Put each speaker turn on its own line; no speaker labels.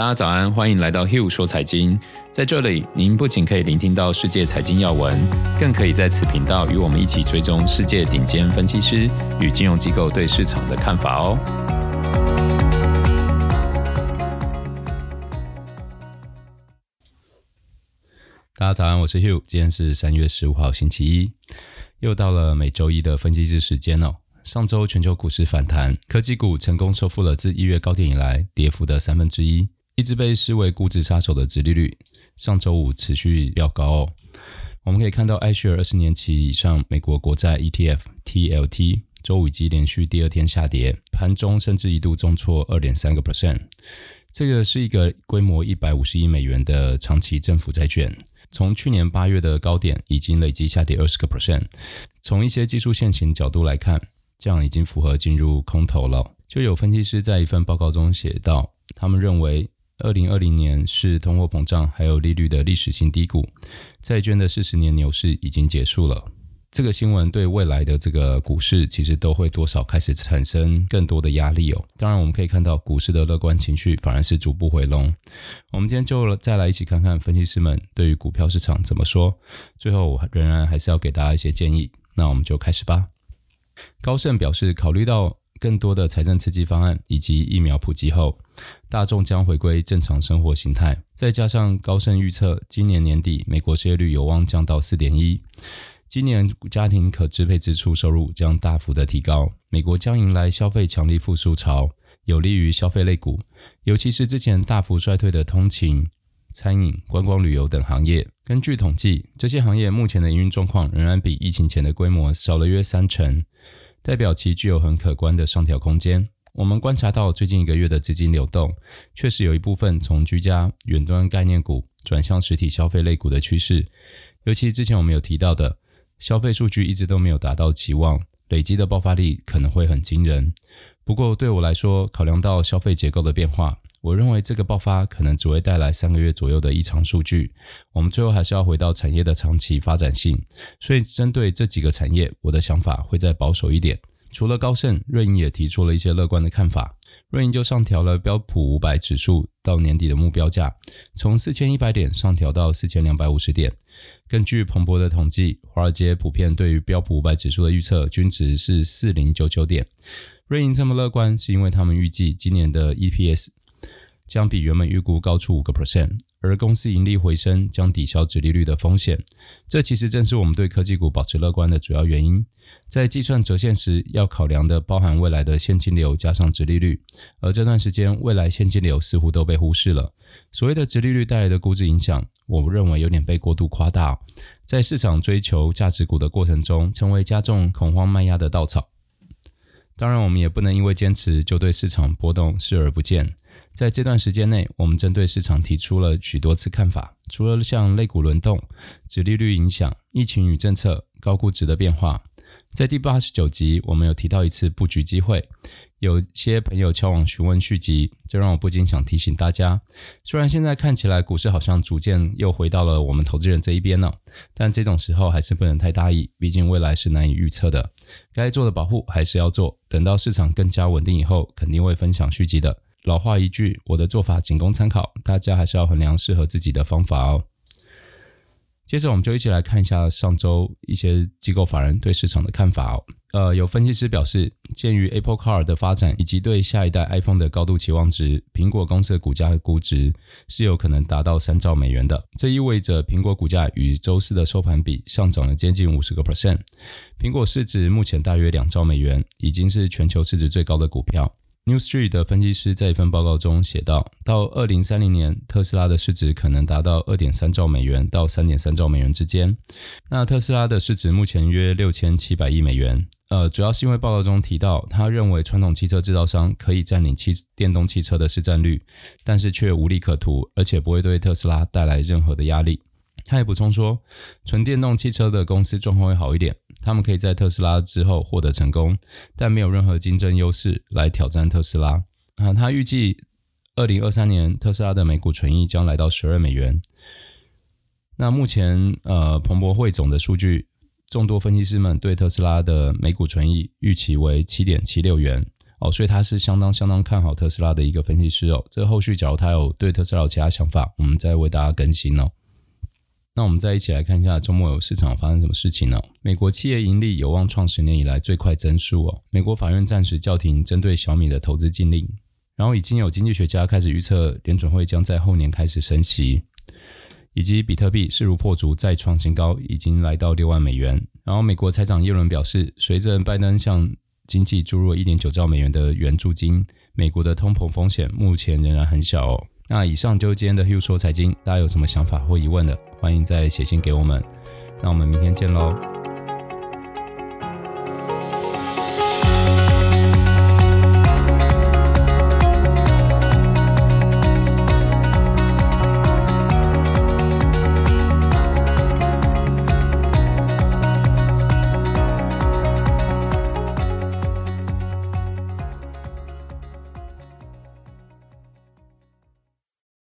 大家早安，欢迎来到 Hugh 说财经。在这里，您不仅可以聆听到世界财经要闻，更可以在此频道与我们一起追踪世界顶尖分析师与金融机构对市场的看法哦。
大家早安，我是 Hugh，今天是三月十五号星期一，又到了每周一的分析师时间哦。上周全球股市反弹，科技股成功收复了自一月高点以来跌幅的三分之一。一直被视为估值杀手的殖利率，上周五持续飙高哦。我们可以看到 iShares 二十年期以上美国国债 ETF TLT 周五已经连续第二天下跌，盘中甚至一度重挫二点三个 percent。这个是一个规模一百五十亿美元的长期政府债券，从去年八月的高点已经累计下跌二十个 percent。从一些技术线型角度来看，这样已经符合进入空头了。就有分析师在一份报告中写道，他们认为。二零二零年是通货膨胀还有利率的历史性低谷，债券的四十年牛市已经结束了。这个新闻对未来的这个股市其实都会多少开始产生更多的压力哦。当然，我们可以看到股市的乐观情绪反而是逐步回笼。我们今天就再来一起看看分析师们对于股票市场怎么说。最后，我仍然还是要给大家一些建议。那我们就开始吧。高盛表示，考虑到更多的财政刺激方案以及疫苗普及后，大众将回归正常生活形态。再加上高盛预测，今年年底美国失业率有望降到四点一，今年家庭可支配支出收入将大幅的提高，美国将迎来消费强力复苏潮，有利于消费类股，尤其是之前大幅衰退的通勤、餐饮、观光旅游等行业。根据统计，这些行业目前的营运状况仍然比疫情前的规模少了约三成。代表其具有很可观的上调空间。我们观察到最近一个月的资金流动，确实有一部分从居家、远端概念股转向实体消费类股的趋势。尤其之前我们有提到的，消费数据一直都没有达到期望，累积的爆发力可能会很惊人。不过对我来说，考量到消费结构的变化。我认为这个爆发可能只会带来三个月左右的异常数据。我们最后还是要回到产业的长期发展性，所以针对这几个产业，我的想法会再保守一点。除了高盛，瑞银也提出了一些乐观的看法。瑞银就上调了标普五百指数到年底的目标价，从四千一百点上调到四千两百五十点。根据彭博的统计，华尔街普遍对于标普五百指数的预测均值是四零九九点。瑞银这么乐观，是因为他们预计今年的 EPS。将比原本预估高出五个 percent，而公司盈利回升将抵消殖利率的风险。这其实正是我们对科技股保持乐观的主要原因。在计算折现时，要考量的包含未来的现金流加上殖利率，而这段时间未来现金流似乎都被忽视了。所谓的殖利率带来的估值影响，我认为有点被过度夸大，在市场追求价值股的过程中，成为加重恐慌卖压的稻草。当然，我们也不能因为坚持就对市场波动视而不见。在这段时间内，我们针对市场提出了许多次看法，除了像类股轮动、指利率影响、疫情与政策、高估值的变化。在第八十九集，我们有提到一次布局机会，有些朋友敲碗询问续集，这让我不禁想提醒大家：虽然现在看起来股市好像逐渐又回到了我们投资人这一边了，但这种时候还是不能太大意，毕竟未来是难以预测的。该做的保护还是要做，等到市场更加稳定以后，肯定会分享续集的。老话一句，我的做法仅供参考，大家还是要衡量适合自己的方法哦。接着，我们就一起来看一下上周一些机构法人对市场的看法哦。呃，有分析师表示，鉴于 Apple Car 的发展以及对下一代 iPhone 的高度期望值，苹果公司的股价和估值是有可能达到三兆美元的。这意味着苹果股价与周四的收盘比上涨了接近五十个 percent。苹果市值目前大约两兆美元，已经是全球市值最高的股票。New Street 的分析师在一份报告中写道：“到二零三零年，特斯拉的市值可能达到二点三兆美元到三点三兆美元之间。那特斯拉的市值目前约六千七百亿美元。呃，主要是因为报告中提到，他认为传统汽车制造商可以占领汽电动汽车的市占率，但是却无利可图，而且不会对特斯拉带来任何的压力。”他也补充说，纯电动汽车的公司状况会好一点，他们可以在特斯拉之后获得成功，但没有任何竞争优势来挑战特斯拉。啊，他预计二零二三年特斯拉的每股纯益将来到十二美元。那目前呃，彭博汇总的数据，众多分析师们对特斯拉的每股纯益预期为七点七六元，哦，所以他是相当相当看好特斯拉的一个分析师哦。这后续假如他有对特斯拉有其他想法，我们再为大家更新哦。那我们再一起来看一下周末有市场发生什么事情呢？美国企业盈利有望创十年以来最快增速哦。美国法院暂时叫停针对小米的投资禁令，然后已经有经济学家开始预测联准会将在后年开始升息，以及比特币势如破竹再创新高，已经来到六万美元。然后美国财长耶伦表示，随着拜登向经济注入一点九兆美元的援助金，美国的通膨风险目前仍然很小哦。那以上就是今天的 Hugh 说财经，大家有什么想法或疑问的，欢迎再写信给我们。那我们明天见喽。